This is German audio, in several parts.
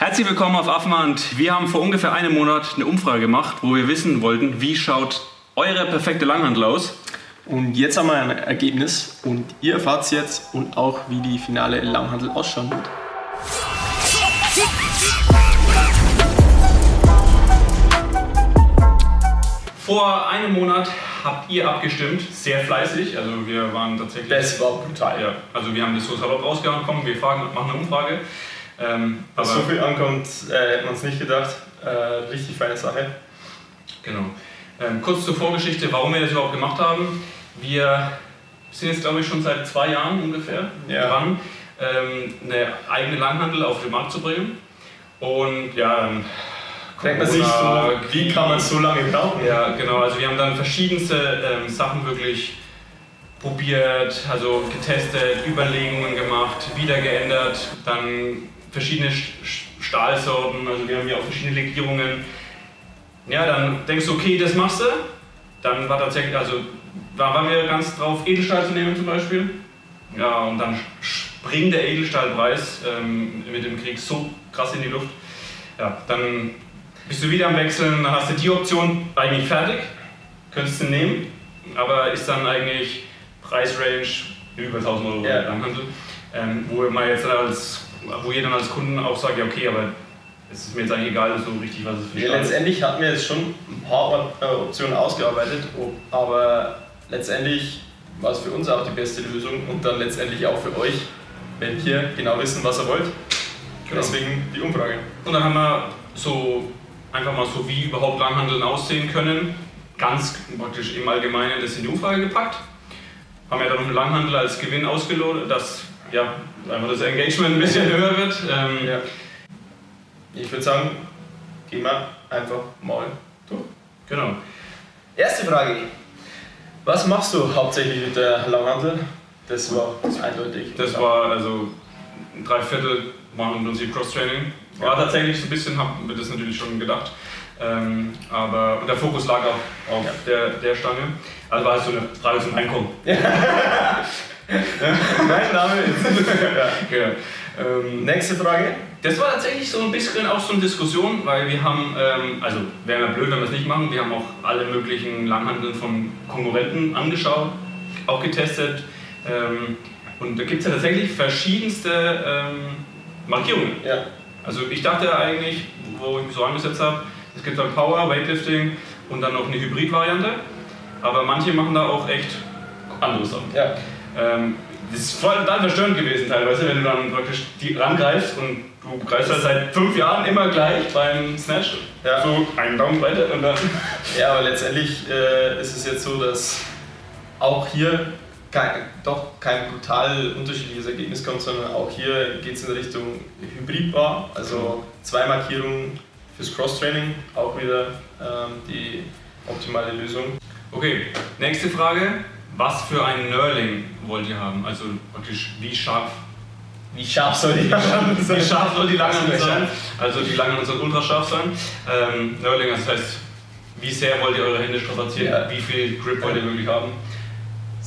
Herzlich willkommen auf Affenhand. Wir haben vor ungefähr einem Monat eine Umfrage gemacht, wo wir wissen wollten, wie schaut eure perfekte Langhandel aus. Und jetzt haben wir ein Ergebnis und ihr erfahrt es jetzt und auch, wie die finale Langhandel ausschauen wird. Vor einem Monat habt ihr abgestimmt, sehr fleißig. Also wir waren tatsächlich. Das war brutal. Ja, also wir haben das so salopp rausgehauen, komm, wir fragen, machen eine Umfrage. Ähm, Dass so viel ankommt, äh, hätte man es nicht gedacht. Äh, richtig feine Sache. Genau. Ähm, kurz zur Vorgeschichte, warum wir das überhaupt gemacht haben. Wir sind jetzt, glaube ich, schon seit zwei Jahren ungefähr ja. dran, ähm, eine eigene Langhandel auf den Markt zu bringen. Und ja, dann denkt man sich so, wie kann man so lange brauchen? Ja, genau. Also wir haben dann verschiedenste ähm, Sachen wirklich probiert, also getestet, Überlegungen gemacht, wieder geändert, dann verschiedene Stahlsorten, also wir haben hier auch verschiedene Legierungen. Ja, dann denkst du, okay, das machst du. Dann war tatsächlich, also da waren wir ganz drauf, Edelstahl zu nehmen zum Beispiel. Ja, und dann springt der Edelstahlpreis ähm, mit dem Krieg so krass in die Luft. Ja, dann bist du wieder am Wechseln, dann hast du die Option eigentlich fertig, könntest du nehmen, aber ist dann eigentlich Preisrange über 1000 Euro ja. im Handel. Ähm, wo man jetzt als, wo jeder als Kunden auch sagt, ja okay, aber es ist mir jetzt eigentlich egal so richtig, was es für ja, Letztendlich hatten wir jetzt schon ein paar Optionen ausgearbeitet, aber letztendlich war es für uns auch die beste Lösung und dann letztendlich auch für euch, wenn wir genau wissen, was ihr wollt. Genau. Deswegen die Umfrage. Und dann haben wir so einfach mal so, wie überhaupt Langhandeln aussehen können, ganz praktisch im Allgemeinen das in die Umfrage gepackt. Haben ja dann noch einen Langhandel als Gewinn ausgelotet, dass ja, einfach das Engagement ein bisschen höher wird. Ähm, ja. Ich würde sagen, gehen wir einfach mal durch. Genau. Erste Frage. Was machst du hauptsächlich mit der Langhandel? Das war eindeutig. Das war also drei Viertel machen im Prinzip Cross-Training. War tatsächlich so ein bisschen, haben wir das natürlich schon gedacht. Ähm, aber der Fokus lag auf, auf ja. der, der Stange. Also war es so eine Frage zum Einkommen. mein Name ist. ja. genau. ähm, Nächste Frage. Das war tatsächlich so ein bisschen auch so eine Diskussion, weil wir haben, ähm, also wäre ja blöd, wenn wir es nicht machen, wir haben auch alle möglichen Langhandeln von Konkurrenten angeschaut, auch getestet. Ähm, und da gibt es ja tatsächlich verschiedenste ähm, Markierungen. Ja. Also ich dachte eigentlich, wo ich mich so angesetzt habe, es gibt dann Power, Weightlifting und dann noch eine Hybrid-Variante. Aber manche machen da auch echt andere Sachen. Ja. Ähm, das ist voll total verstörend gewesen teilweise, wenn du dann praktisch die rangreifst und du greifst halt seit fünf Jahren immer gleich beim Snatch. Ja. So einen Daumen weiter und dann. Ja, aber letztendlich äh, ist es jetzt so, dass auch hier kein, doch kein brutal unterschiedliches Ergebnis kommt, sondern auch hier geht es in Richtung Hybridbar, also zwei Markierungen fürs Cross-Training, auch wieder ähm, die optimale Lösung. Okay, nächste Frage. Was für ein Knurling wollt ihr haben? Also praktisch wie scharf wie scharf soll die Langhand sein? Wie scharf soll die Langhand sein? Also die Langhand soll ultra scharf sein. Ähm, Knurling, das heißt, wie sehr wollt ihr eure Hände strapazieren? Ja. Wie viel Grip wollt ihr wirklich haben?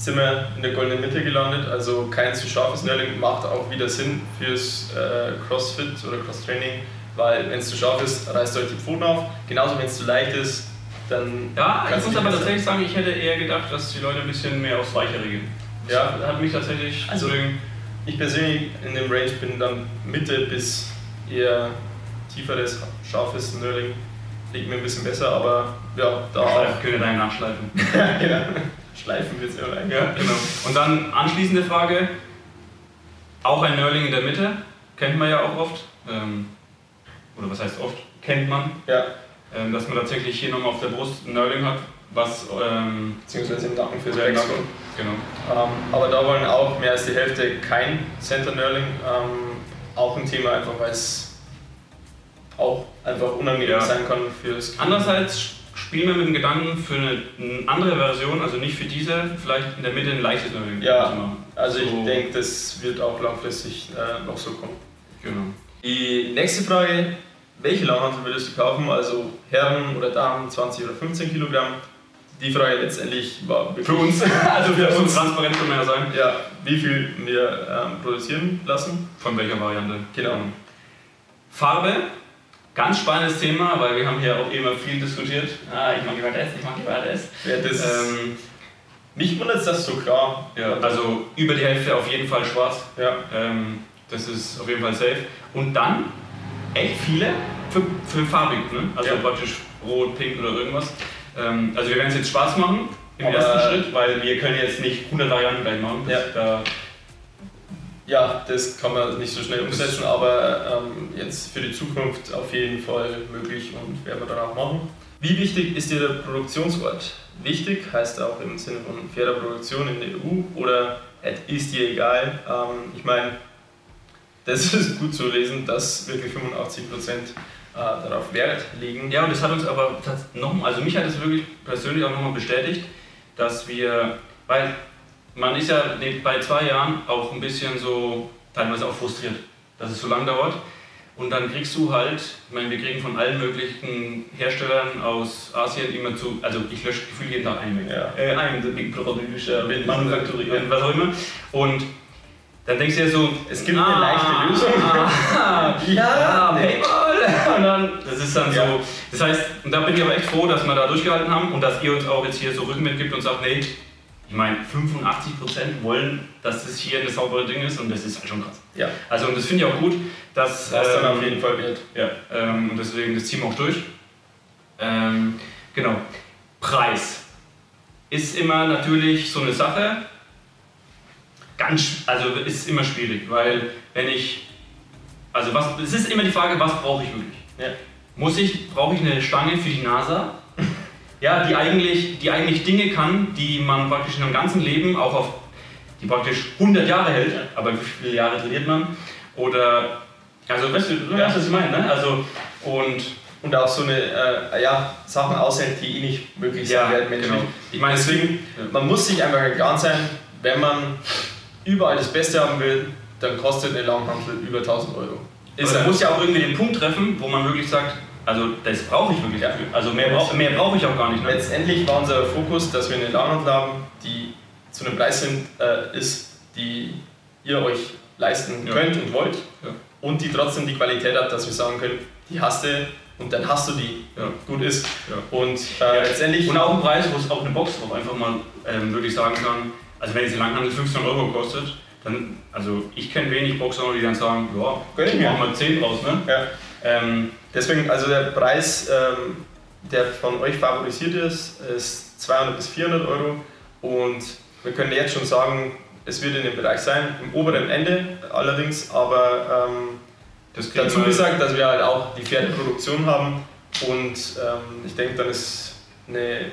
sind wir in der goldenen Mitte gelandet. Also kein zu scharfes Knurling macht auch wieder Sinn fürs äh, Crossfit oder Cross-Training, weil wenn es zu scharf ist, reißt euch die Pfoten auf. Genauso wenn es zu leicht ist, dann. Ja, ich muss aber tatsächlich sagen, ich hätte eher gedacht, dass die Leute ein bisschen mehr aufs Weichere gehen. Ja, hat mich tatsächlich. Also, ich persönlich in dem Range bin dann Mitte bis eher tieferes, scharfes Knurling. Liegt mir ein bisschen besser, aber ja, da. Auch. Können wir nachschleifen. ja, genau. Schleifen wir es ja rein. Ja, genau. Und dann anschließende Frage, auch ein Nurling in der Mitte, kennt man ja auch oft. Ähm, oder was heißt oft? Kennt man. Ja. Ähm, dass man tatsächlich hier nochmal auf der Brust ein Nurling hat, was... Ähm, Beziehungsweise im Nacken fürs Backspin. Genau. Ähm, aber da wollen auch mehr als die Hälfte kein Center Nurling. Ähm, auch ein Thema, einfach weil es auch einfach unangenehm ja. sein kann fürs Andererseits spielen wir mit dem Gedanken für eine, eine, andere Version, also nicht für diese, vielleicht in der Mitte ein leichtes Learning ja, zu machen. Also so. ich denke, das wird auch langfristig äh, noch so kommen. Genau. Die nächste Frage, welche Launhantel würdest du kaufen? Also Herren oder Damen, 20 oder 15 Kilogramm? Die Frage letztendlich war für uns, also für uns transparent können wir ja sein. Ja, wie viel wir ähm, produzieren lassen. Von welcher Variante? Genau. Farbe, ganz spannendes Thema, weil wir haben hier auch immer viel diskutiert. Ah, ich mag lieber das, ich mag lieber das. Ja, das ähm, mich wundert das so klar. Ja, also über die Hälfte auf jeden Fall schwarz. Ja. Ähm, das ist auf jeden Fall safe. Und dann echt viele für, für farbig, ne? also ja. praktisch rot, pink oder irgendwas. Ähm, also wir werden es jetzt schwarz machen im Aber ersten Schritt, weil wir können jetzt nicht 100 Varianten gleich machen. Ja. Da ja, das kann man nicht so schnell umsetzen, aber ähm, jetzt für die Zukunft auf jeden Fall möglich und werden wir dann auch machen. Wie wichtig ist dir der Produktionsort? Wichtig heißt auch im Sinne von fairer Produktion in der EU oder ist dir egal? Ähm, ich meine, das ist gut zu lesen, dass wirklich 85 Prozent äh, darauf Wert legen. Ja, und das hat uns aber noch, also mich hat es wirklich persönlich auch nochmal bestätigt, dass wir, weil man ist ja bei zwei Jahren auch ein bisschen so teilweise auch frustriert, dass es so lang dauert. Und dann kriegst du halt, ich meine, wir kriegen von allen möglichen Herstellern aus Asien immer zu, also ich lösche gefühlt jeden Tag einen Ja. Äh, einen, the big producer, Manufakturierer, was auch immer. Und dann denkst du dir so, es gibt ah, eine leichte Lösung. Ah, ja, ja PayPal. Und dann, das ist dann ja. so. Das heißt, und da bin ich aber echt froh, dass wir da durchgehalten haben und dass ihr uns auch jetzt hier so Rückenwind gibt und sagt, nee, ich meine, 85% wollen, dass das hier eine saubere Ding ist und das ist halt schon krass. Ja. Also und das finde ich auch gut, dass... Was ähm, dann auf jeden Fall wird. Ja, ähm, und deswegen, das ziehen wir auch durch. Ähm, genau. Preis ist immer natürlich so eine Sache. Ganz, also ist immer schwierig, weil wenn ich... Also was, es ist immer die Frage, was brauche ich wirklich? Ja. Muss ich, brauche ich eine Stange für die NASA? ja, die, eigentlich, die eigentlich Dinge kann, die man praktisch in einem ganzen Leben auch auf, die praktisch 100 Jahre hält, aber wie viele Jahre trainiert man? Oder, also weißt du, du weißt, was ich meine, ne? Also, und und auch so eine äh, ja, Sachen aushält, die eh nicht möglich sein ja, werden menschlich. Genau. Ich meine, deswegen, man muss sich einfach klar sein, wenn man überall das Beste haben will, dann kostet eine Langhantel über 1000 Euro. Ist man muss ja auch irgendwie den Punkt treffen, wo man wirklich sagt, also das brauche ich wirklich dafür. Also mehr, brauch, brauche ich auch gar nicht. Ne? Letztendlich war unser Fokus, dass wir eine Ladenhandel haben, die zu einem Preis sind, äh, ist, die ihr euch leisten ja. könnt und wollt. Ja. Und die trotzdem die Qualität hat, dass wir sagen können, die hast du und dann hast du die. Ja. Gut ist. Und äh, letztendlich. Und auch ein Preis, wo es auch eine Box drauf einfach mal ähm, wirklich sagen kann, also wenn jetzt eine Langhandel 15 Euro kostet, dann, also ich kenne wenig Boxer, die dann sagen, ja, machen wir 10 raus, ne? Ja. Ähm, deswegen, also der Preis, ähm, der von euch favorisiert ist, ist 200 bis 400 Euro und wir können jetzt schon sagen, es wird in dem Bereich sein, im oberen Ende allerdings, aber ähm, dazu gesagt, dass wir halt auch die Pferdeproduktion haben und ähm, ich denke, dann ist eine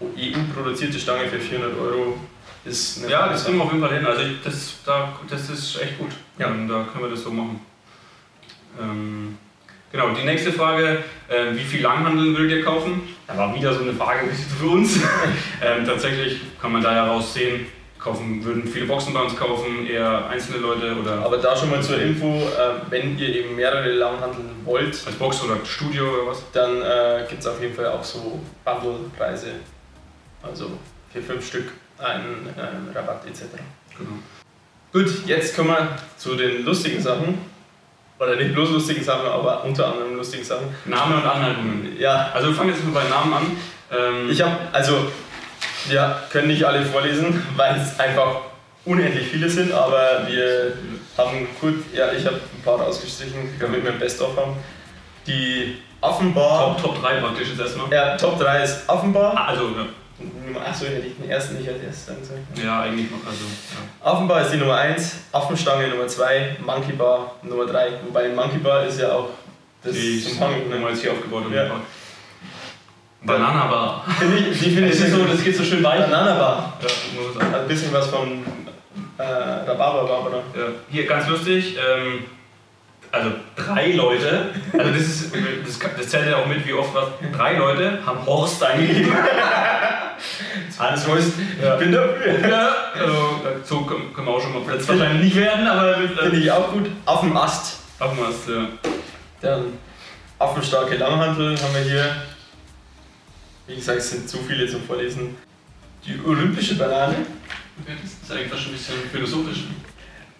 EU-produzierte Stange für 400 Euro ist Ja, das kriegen wir auf jeden Fall hin. Also das, da, das ist echt gut. Ja. Ähm, da können wir das so machen. Ähm, Genau, die nächste Frage, äh, wie viel Langhandeln würdet ihr kaufen? Da war wieder so eine Frage für uns. ähm, tatsächlich kann man da heraus sehen, kaufen, würden viele Boxen bei uns kaufen, eher einzelne Leute oder... Aber da schon mal zur Info, äh, wenn ihr eben mehrere Langhandeln wollt... Als Box oder Studio oder was? Dann äh, gibt es auf jeden Fall auch so Bundle-Preise, also für fünf Stück einen ähm, Rabatt etc. Genau. Gut, jetzt kommen wir zu den lustigen Sachen. Oder nicht bloß lustige Sachen, aber unter anderem lustige Sachen. Name und Anhaltungen. Ja. Also wir fangen jetzt mal bei Namen an. Ähm ich habe, also, wir können nicht alle vorlesen, weil es einfach unendlich viele sind, aber wir haben gut, ja, ich habe ein paar rausgestrichen, damit wir ein Best-of haben. Die Offenbar. Top, Top 3 praktisch ist erstmal. Ja, Top 3 ist Offenbar. Ah, also, ja. Achso, hätte ich den ersten nicht als erstes dann gesagt. Ja, eigentlich noch. Also, ja. Affenbar ist die Nummer 1, Affenstange Nummer 2, Monkey Bar Nummer 3. Wobei Monkey Bar ist ja auch das die zum Hang, wenn man jetzt hier aufgebaut. Ja. Banana Bar. Finde ich, die finde ich so, das geht so schön weich. Banana Bar. Ja, sagen. Hat ein bisschen was von äh, Rhabarber Bar, oder? Ja. Hier ganz lustig. Ähm, also drei Leute, also das, ist, das, das zählt ja auch mit, wie oft was, drei Leute haben Horst eingegeben. Alles Horst, ja. ich bin dafür. Ja, also, so können wir auch schon mal jetzt wahrscheinlich nicht werden, aber... Äh, Finde ich auch gut. Auf dem Ast. Auf dem Ast, ja. Dann Affenstarke Langhantel haben wir hier. Wie gesagt, es sind zu viele zum Vorlesen. Die olympische Banane. Das ist eigentlich fast schon ein bisschen philosophisch.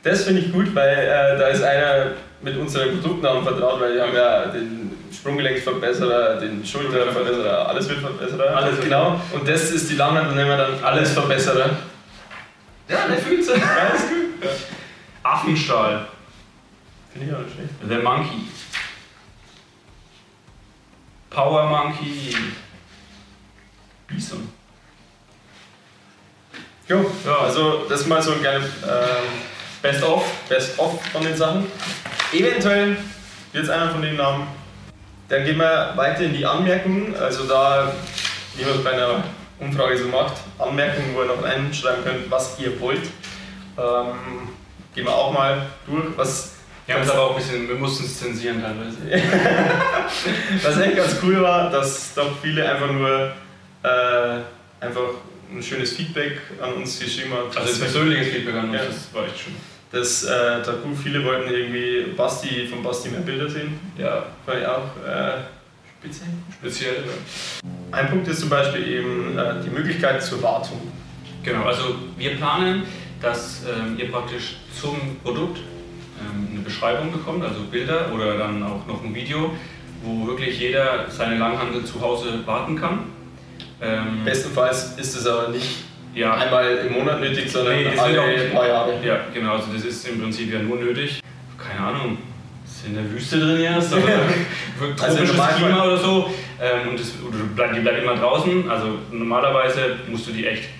Das finde ich gut, weil äh, da ist einer mit unseren Produktnamen vertraut, weil wir haben ja den Sprunggelenksverbesserer, den Schulterverbesserer, alles wird Verbesserer. Alles genau. Und das ist die Langhandel, nennen wir dann alles Verbesserer. Ja, der fühlt sich. Ist gut. Ja. Affenstahl. Finde ich auch nicht schlecht. The Monkey. Power Monkey. Bison. Jo, Ja. also das ist mal so ein kleines ähm, Best of. Best-of von den Sachen. Eventuell wird es einer von den Namen. Dann gehen wir weiter in die Anmerkungen. Also da, wie man es bei einer Umfrage so macht, Anmerkungen, wo ihr noch reinschreiben könnt, was ihr wollt. Ähm, gehen wir auch mal durch. Was, Wir haben es aber auch ein bisschen, wir mussten es zensieren teilweise. was echt ganz cool war, dass doch viele einfach nur äh, einfach ein schönes Feedback an uns geschrieben haben. Also persönliches Feedback an uns, Ja. das war echt schön. Dass äh, da gut viele wollten irgendwie Basti von Basti mehr Bilder sehen. Ja, Fand ich auch äh, speziell. speziell. Ja. Ein Punkt ist zum Beispiel eben äh, die Möglichkeit zur Wartung. Genau, also wir planen, dass ähm, ihr praktisch zum Produkt ähm, eine Beschreibung bekommt, also Bilder oder dann auch noch ein Video, wo wirklich jeder seine Langhandel zu Hause warten kann. Ähm, Bestenfalls ist es aber nicht ja, einmal im Monat nötig, sondern Nee, alle paar Jahre. Ja, genau, also das ist im Prinzip ja nur nötig. Keine Ahnung, ist in der Wüste drin erst oder für Also tropisches Normalfall- Klima oder so. Ähm, und das, oder die bleibt immer draußen. Also normalerweise musst du die echt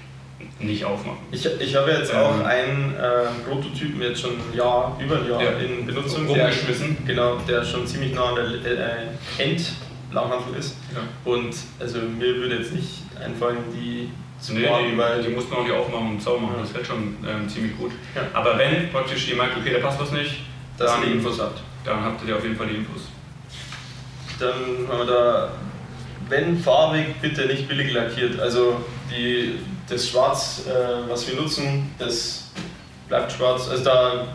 nicht aufmachen. Ich, ich habe jetzt Ähm. auch einen äh, Prototypen jetzt schon ein Jahr, über ein Jahr Ja. in Benutzung, der, Rumgeschmissen. genau, der schon ziemlich nah an der äh, Endlanghandel ist. Ja. Und also mir würde jetzt nicht einfallen, die Nee, die, weil die muss man auch nicht aufmachen und sauber machen, Ja. das hält schon ähm, ziemlich gut. Ja. Aber wenn praktisch ihr merkt, okay, da passt was nicht, dass dann, ihr die Infos habt. dann habt ihr auf jeden Fall die Infos. Dann haben wir da, wenn farbig, bitte nicht billig lackiert. Also die, das Schwarz, äh, was wir nutzen, das bleibt schwarz. Also da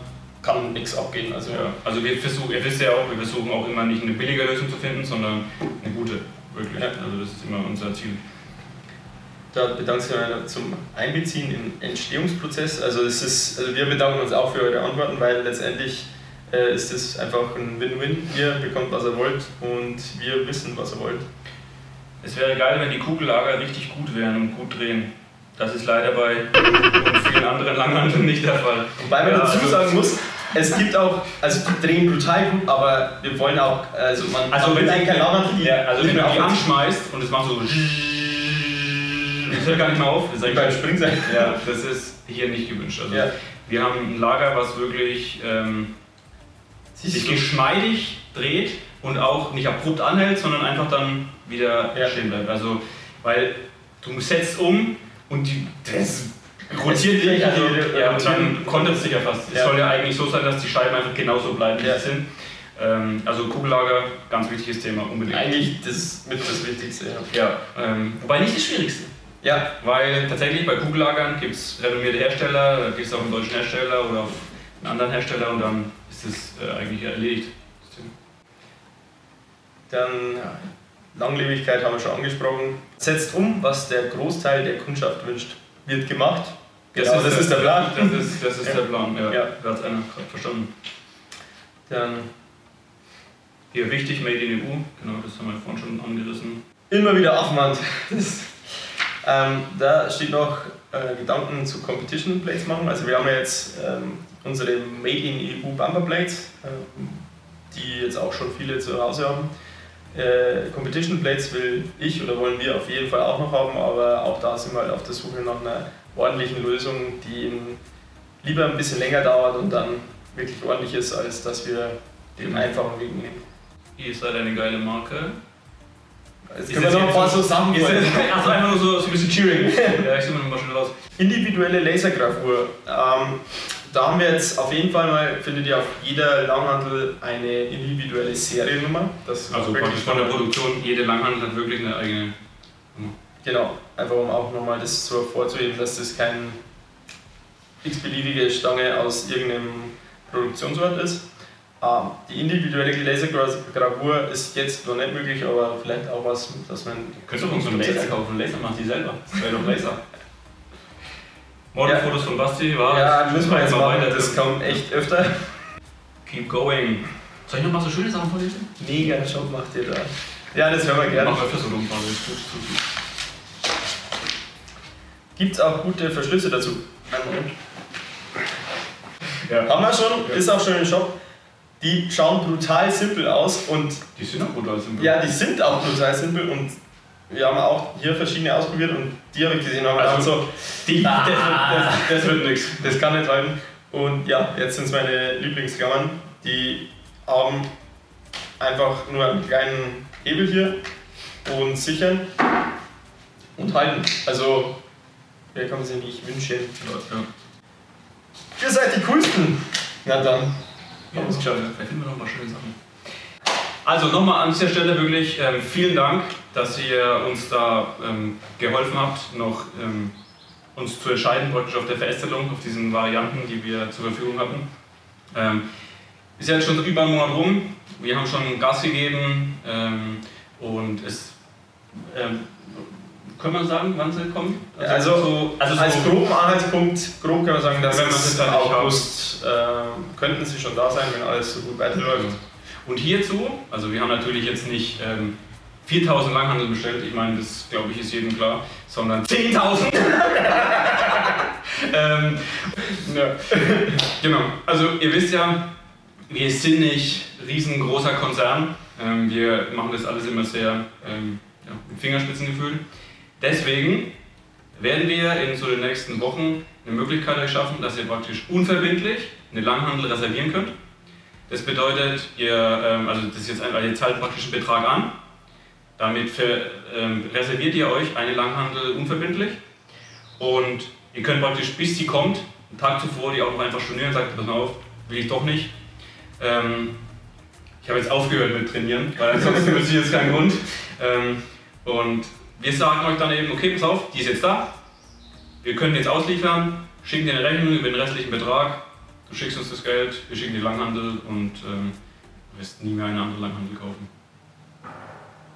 kann nichts abgehen. Also Ja. Also wir versuchen, ihr wisst ja auch, wir versuchen auch immer nicht eine billige Lösung zu finden, sondern eine gute, wirklich. Ja. Also das ist immer unser Ziel. Da bedanke ich mich zum Einbeziehen im Entstehungsprozess. Also, es ist, also wir bedanken uns auch für eure Antworten, weil letztendlich äh, ist es einfach ein Win-Win. Ihr bekommt, was ihr wollt und wir wissen, was ihr wollt. Es wäre geil, wenn die Kugellager richtig gut wären und gut drehen. Das ist leider bei vielen anderen Langhanteln nicht der Fall. Wobei man Ja, dazu also- sagen muss, es gibt auch, also die drehen brutal gut, aber wir wollen auch, also man, Also wenn kein Lauern, die Ja, also wenn du die anschmeißt und es macht so. Das hört gar nicht mehr auf. Das ist wie beim Springseil. ja, das ist hier nicht gewünscht. Also Ja. Wir haben ein Lager, was wirklich ähm, sich geschmeidig dreht und auch nicht abrupt anhält, sondern einfach dann wieder Ja. stehen bleibt. Also, weil du setzt um und die, das rotiert dich, also, ja, und dann kontert es sich ja fast. Es Ja. soll ja eigentlich so sein, dass die Scheiben einfach genauso bleiben, wie Ja. sie sind. Ähm, also Kugellager, ganz wichtiges Thema, unbedingt. Eigentlich das mit das Wichtigste. Ja. Ja, ähm, wobei nicht das Schwierigste. Ja, Weil tatsächlich bei Kugellagern gibt es renommierte Hersteller, da gibt es auch einen deutschen Hersteller oder auch einen anderen Hersteller und dann ist es äh, eigentlich erledigt. Dann ja, Langlebigkeit haben wir schon angesprochen. Setzt um, was der Großteil der Kundschaft wünscht. Wird gemacht. Genau, das ist der Plan. Das ist, das ist Ja. der Plan, ja. Ja. Da hat es einer gerade verstanden. Dann Hier wichtig, Made in EU, genau, das haben wir vorhin schon angerissen. immer wieder Affenhand. Das, ähm, da steht noch äh, Gedanken zu Competition Plates machen. Also wir haben jetzt ähm, unsere Made in EU Bumper Plates, ähm, die jetzt auch schon viele zu Hause haben. Äh, Competition Plates will ich oder wollen wir auf jeden Fall auch noch haben, aber auch da sind wir halt auf der Suche nach einer ordentlichen Lösung, die eben lieber ein bisschen länger dauert und dann wirklich ordentlich ist, als dass wir den einfachen Weg nehmen. Ihr seid eine geile Marke. Jetzt Ist können wir noch ein paar so- Sachen das, also einfach nur so, so ein bisschen Cheering. ja, ich suche mal schnell raus. Individuelle Lasergravur. Ähm, da haben wir jetzt auf jeden Fall mal, findet ihr auf jeder Langhandel eine individuelle Seriennummer. Das Also praktisch von der Produktion, jede Langhandel hat wirklich eine eigene. Genau, einfach um auch nochmal das so hervorzuheben, dass das kein x-beliebige Stange aus irgendeinem Produktionsort ist. Ähm, die individuelle Lasergravur ist jetzt noch nicht möglich, aber vielleicht auch was, dass man. Könntest du uns so einen Laser kaufen? Laser macht die selber. Das wäre doch Laser. Modelfotos von Basti war. Ja, müssen wir jetzt machen, das kommt echt öfter. Keep going. Soll ich noch mal so schöne Sachen vorlesen? Mega Job macht ihr da. Ja, das hören wir gerne. Mach öfter so Umfrage. Gibt es auch gute Verschlüsse dazu? Ja. Haben wir schon, ist auch schon im Shop. Die schauen brutal simpel aus und Die sind auch brutal simpel. ja, die sind auch brutal simpel und wir haben auch hier verschiedene ausprobiert und die habe ich gesehen und Also, also, so, Die, Ah. das, das, das wird nichts. das kann nicht halten. Und ja, jetzt sind es meine Lieblingsklammern. Die haben einfach nur einen kleinen Hebel hier und sichern und halten. Also, wer kann man sich nicht wünschen? Ja. Ihr seid die coolsten! Na dann. Ja, das geschafft. Vielleicht finden wir noch mal schöne Sachen. Also nochmal an dieser Stelle wirklich ähm, vielen Dank, dass ihr uns da ähm, geholfen habt, noch ähm, uns zu entscheiden praktisch auf der Verästelung, auf diesen Varianten, die wir zur Verfügung hatten. Ähm, ist ja jetzt schon über einen Monat rum. Wir haben schon Gas gegeben ähm, und es ähm, können wir sagen, wann sie kommen? Also, so, also Als so, groben Anhaltspunkt, grob kann man sagen, dass Wenn man es dann August äh, könnten sie schon da sein, wenn alles so gut weiterläuft. Und hierzu, also wir haben natürlich jetzt nicht ähm, 4000 Langhandel bestellt, ich meine, das glaube ich ist jedem klar, sondern 10.000! ähm. Genau, also ihr wisst ja, wir sind nicht riesengroßer Konzern, ähm, wir machen das alles immer sehr ähm, ja, mit Fingerspitzengefühl. Deswegen werden wir in so den nächsten Wochen eine Möglichkeit euch schaffen, dass ihr praktisch unverbindlich eine Langhandel reservieren könnt. Das bedeutet, ihr, ähm, also das jetzt ein, ihr zahlt praktisch einen Betrag an. Damit für, ähm, reserviert ihr euch eine Langhandel unverbindlich. Und ihr könnt praktisch, bis sie kommt, einen Tag zuvor die auch noch einfach stornieren und sagt, pass mal auf, will ich doch nicht. Ähm, ich habe jetzt aufgehört mit Trainieren, weil ansonsten wüsste ich jetzt keinen Grund. Ähm, und wir sagen euch dann eben, okay, pass auf, die ist jetzt da. Wir können jetzt ausliefern, schicken dir eine Rechnung über den restlichen Betrag. Du schickst uns das Geld, wir schicken die Langhandel und ähm, wirst nie mehr eine andere Langhandel kaufen.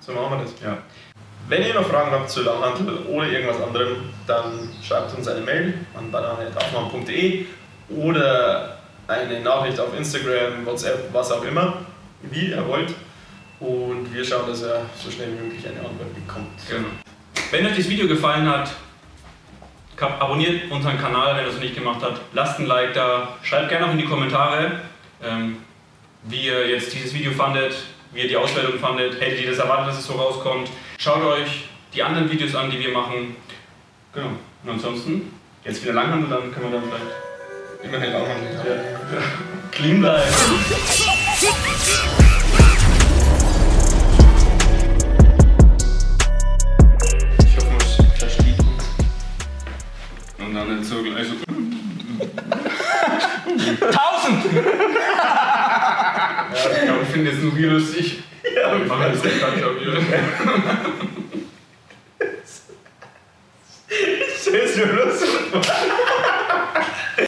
So machen wir das. Ja. Wenn ihr noch Fragen habt zu Langhandel oder irgendwas anderem, dann schreibt uns eine Mail an banane.aufmann.de oder eine Nachricht auf Instagram, WhatsApp, was auch immer, wie ihr wollt. Und wir schauen, dass ihr so schnell wie möglich eine Antwort bekommt. Genau. Wenn euch das Video gefallen hat, abonniert unseren Kanal, wenn ihr es noch nicht gemacht habt. Lasst ein Like da. Schreibt gerne auch in die Kommentare, ähm, wie ihr jetzt dieses Video fandet, wie ihr die Auswertung fandet. Hättet ihr das erwartet, dass es so rauskommt? Schaut euch die anderen Videos an, die wir machen. Genau. Und ansonsten, jetzt wieder Langhandel, dann können wir dann vielleicht Immerhin Langhandel. ja, clean bleiben. ich jetzt nur wir lustig. Ja, wir machen das nicht gar nicht auf